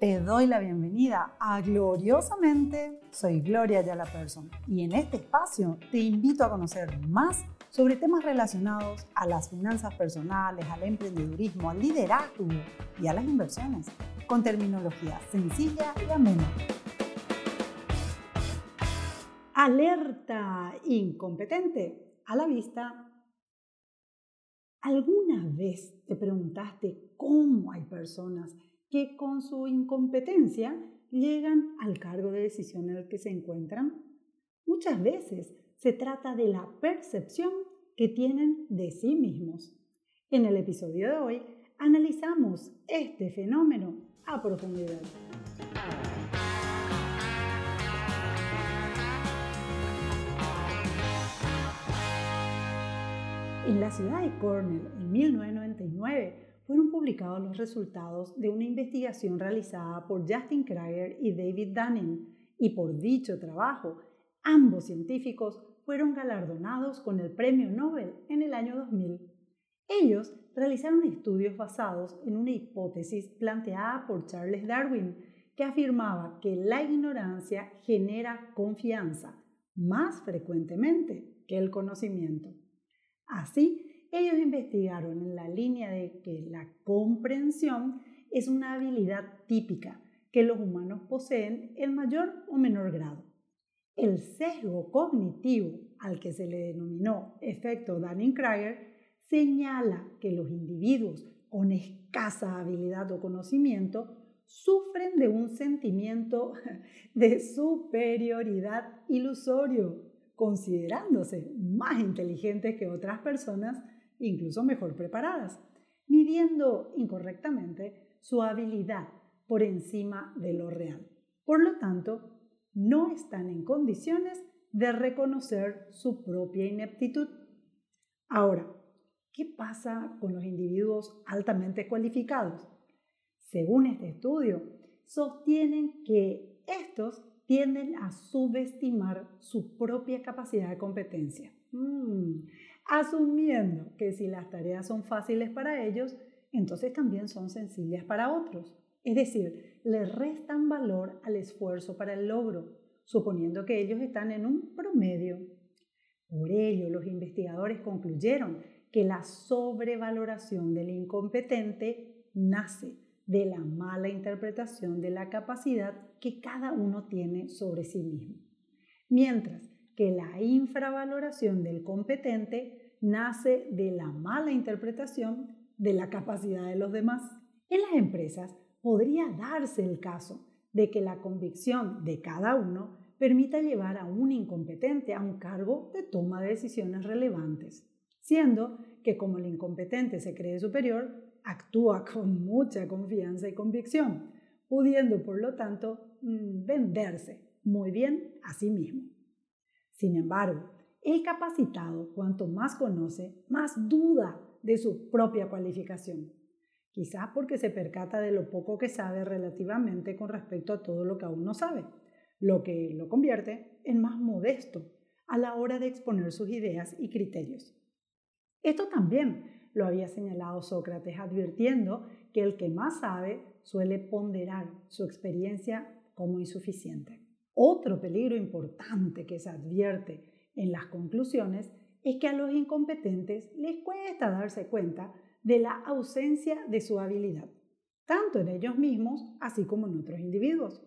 Te doy la bienvenida a Gloriosamente. Soy Gloria Yala Person y en este espacio te invito a conocer más sobre temas relacionados a las finanzas personales, al emprendedurismo, al liderazgo y a las inversiones, con terminología sencilla y amena. Alerta incompetente a la vista. ¿Alguna vez te preguntaste cómo hay personas que con su incompetencia llegan al cargo de decisión en el que se encuentran. Muchas veces se trata de la percepción que tienen de sí mismos. En el episodio de hoy analizamos este fenómeno a profundidad. En la ciudad de Cornell, en 1999, fueron publicados los resultados de una investigación realizada por Justin Krager y David Dunning, y por dicho trabajo, ambos científicos fueron galardonados con el Premio Nobel en el año 2000. Ellos realizaron estudios basados en una hipótesis planteada por Charles Darwin, que afirmaba que la ignorancia genera confianza más frecuentemente que el conocimiento. Así, ellos investigaron en la línea de que la comprensión es una habilidad típica que los humanos poseen en mayor o menor grado. El sesgo cognitivo, al que se le denominó efecto Dunning-Kruger, señala que los individuos con escasa habilidad o conocimiento sufren de un sentimiento de superioridad ilusorio, considerándose más inteligentes que otras personas incluso mejor preparadas, midiendo incorrectamente su habilidad por encima de lo real. Por lo tanto, no están en condiciones de reconocer su propia ineptitud. Ahora, ¿qué pasa con los individuos altamente cualificados? Según este estudio, sostienen que estos tienden a subestimar su propia capacidad de competencia. Mm, asumiendo que si las tareas son fáciles para ellos, entonces también son sencillas para otros. Es decir, le restan valor al esfuerzo para el logro, suponiendo que ellos están en un promedio. Por ello, los investigadores concluyeron que la sobrevaloración del incompetente nace de la mala interpretación de la capacidad que cada uno tiene sobre sí mismo. Mientras que la infravaloración del competente nace de la mala interpretación de la capacidad de los demás. En las empresas podría darse el caso de que la convicción de cada uno permita llevar a un incompetente a un cargo de toma de decisiones relevantes, siendo que como el incompetente se cree superior, actúa con mucha confianza y convicción, pudiendo por lo tanto mm, venderse muy bien a sí mismo. Sin embargo, el capacitado, cuanto más conoce, más duda de su propia cualificación. Quizás porque se percata de lo poco que sabe relativamente con respecto a todo lo que aún no sabe, lo que lo convierte en más modesto a la hora de exponer sus ideas y criterios. Esto también lo había señalado Sócrates advirtiendo que el que más sabe suele ponderar su experiencia como insuficiente. Otro peligro importante que se advierte en las conclusiones es que a los incompetentes les cuesta darse cuenta de la ausencia de su habilidad, tanto en ellos mismos así como en otros individuos.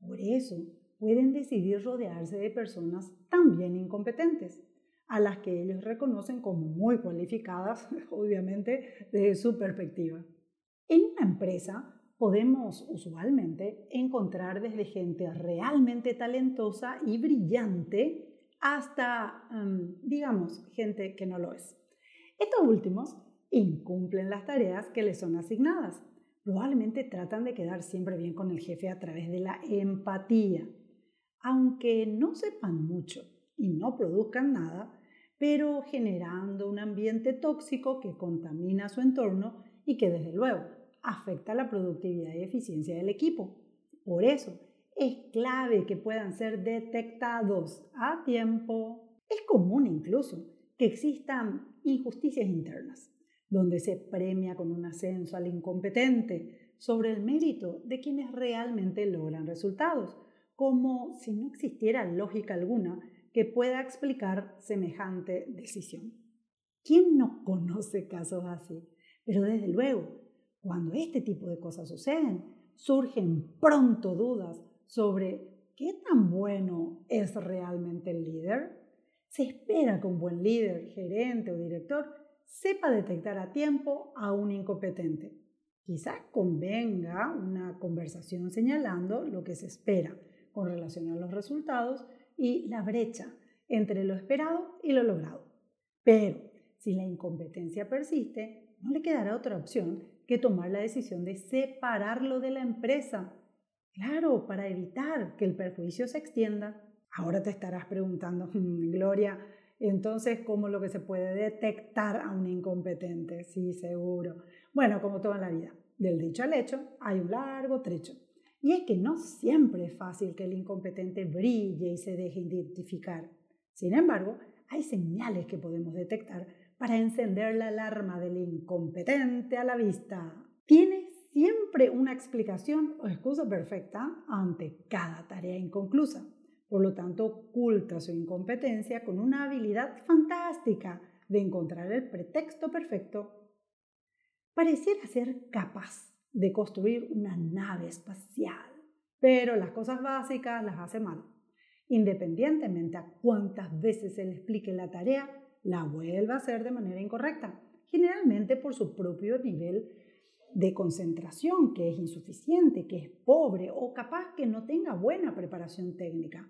Por eso pueden decidir rodearse de personas también incompetentes, a las que ellos reconocen como muy cualificadas, obviamente, desde su perspectiva. En una empresa, podemos usualmente encontrar desde gente realmente talentosa y brillante hasta, em, digamos, gente que no lo es. Estos últimos incumplen las tareas que les son asignadas. Probablemente tratan de quedar siempre bien con el jefe a través de la empatía, aunque no sepan mucho y no produzcan nada, pero generando un ambiente tóxico que contamina su entorno y que desde luego afecta la productividad y eficiencia del equipo. Por eso, es clave que puedan ser detectados a tiempo. Es común incluso que existan injusticias internas, donde se premia con un ascenso al incompetente sobre el mérito de quienes realmente logran resultados, como si no existiera lógica alguna que pueda explicar semejante decisión. ¿Quién no conoce casos así? Pero desde luego, cuando este tipo de cosas suceden, surgen pronto dudas sobre qué tan bueno es realmente el líder. Se espera que un buen líder, gerente o director sepa detectar a tiempo a un incompetente. Quizás convenga una conversación señalando lo que se espera con relación a los resultados y la brecha entre lo esperado y lo logrado. Pero si la incompetencia persiste, no le quedará otra opción que tomar la decisión de separarlo de la empresa. Claro, para evitar que el perjuicio se extienda. Ahora te estarás preguntando, mm, Gloria, entonces, ¿cómo lo que se puede detectar a un incompetente? Sí, seguro. Bueno, como todo en la vida, del dicho al hecho hay un largo trecho. Y es que no siempre es fácil que el incompetente brille y se deje identificar. Sin embargo, hay señales que podemos detectar para encender la alarma del incompetente a la vista. Tiene siempre una explicación o excusa perfecta ante cada tarea inconclusa. Por lo tanto, oculta su incompetencia con una habilidad fantástica de encontrar el pretexto perfecto. Pareciera ser capaz de construir una nave espacial, pero las cosas básicas las hace mal. Independientemente a cuántas veces se le explique la tarea, la vuelve a hacer de manera incorrecta, generalmente por su propio nivel de concentración, que es insuficiente, que es pobre o capaz que no tenga buena preparación técnica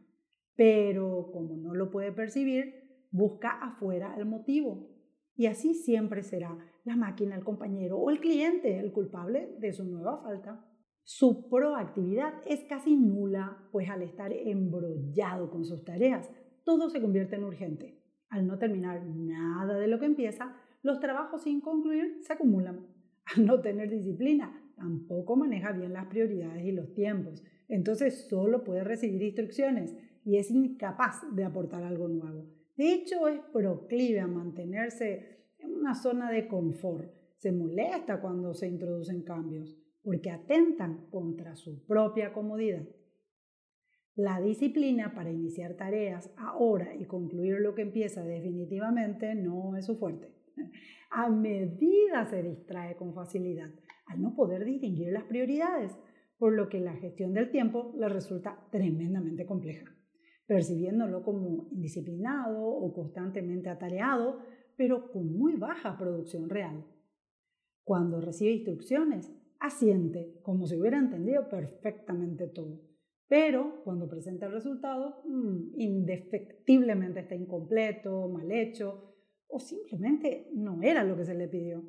pero como no lo puede percibir, busca afuera el motivo. Y así siempre será la máquina, el compañero o el cliente el culpable de su nueva falta. Su proactividad es casi nula, pues al estar embrollado con sus tareas, todo se convierte en urgente. Al no terminar nada de lo que empieza, los trabajos sin concluir se acumulan. Al no tener disciplina, tampoco maneja bien las prioridades y los tiempos. Entonces solo puede recibir instrucciones y es incapaz de aportar algo nuevo. De hecho, es proclive a mantenerse en una zona de confort. Se molesta cuando se introducen cambios porque atentan contra su propia comodidad. La disciplina para iniciar tareas ahora y concluir lo que empieza definitivamente no es su fuerte. A medida se distrae con facilidad al no poder distinguir las prioridades, por lo que la gestión del tiempo le resulta tremendamente compleja percibiéndolo como indisciplinado o constantemente atareado, pero con muy baja producción real. Cuando recibe instrucciones, asiente como si hubiera entendido perfectamente todo, pero cuando presenta el resultado, mm, indefectiblemente está incompleto, mal hecho o simplemente no era lo que se le pidió.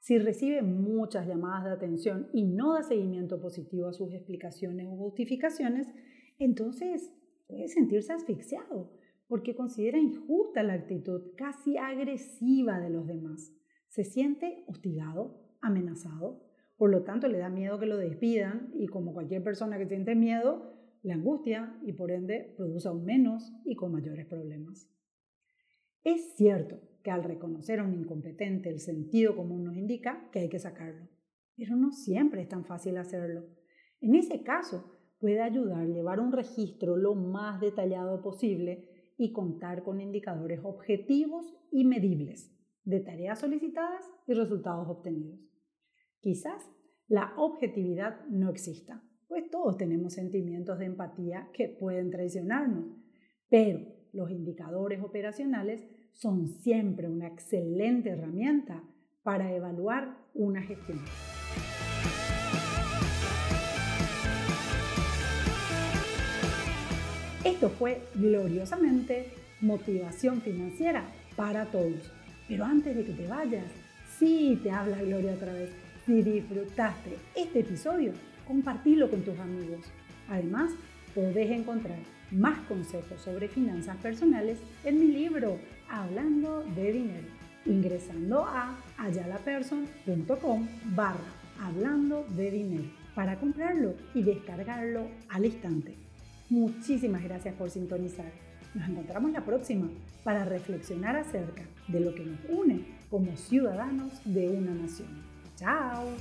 Si recibe muchas llamadas de atención y no da seguimiento positivo a sus explicaciones o justificaciones, entonces puede sentirse asfixiado porque considera injusta la actitud casi agresiva de los demás. Se siente hostigado, amenazado, por lo tanto le da miedo que lo despidan y como cualquier persona que siente miedo, le angustia y por ende produce aún menos y con mayores problemas. Es cierto que al reconocer a un incompetente el sentido común nos indica que hay que sacarlo, pero no siempre es tan fácil hacerlo. En ese caso, puede ayudar llevar un registro lo más detallado posible y contar con indicadores objetivos y medibles de tareas solicitadas y resultados obtenidos. Quizás la objetividad no exista, pues todos tenemos sentimientos de empatía que pueden traicionarnos, pero los indicadores operacionales son siempre una excelente herramienta para evaluar una gestión. Esto fue gloriosamente motivación financiera para todos. Pero antes de que te vayas, si te habla Gloria otra vez. Si disfrutaste este episodio, compartilo con tus amigos. Además, podés encontrar más consejos sobre finanzas personales en mi libro Hablando de Dinero, ingresando a ayalaperson.com barra Hablando de Dinero para comprarlo y descargarlo al instante. Muchísimas gracias por sintonizar. Nos encontramos la próxima para reflexionar acerca de lo que nos une como ciudadanos de una nación. Tchau!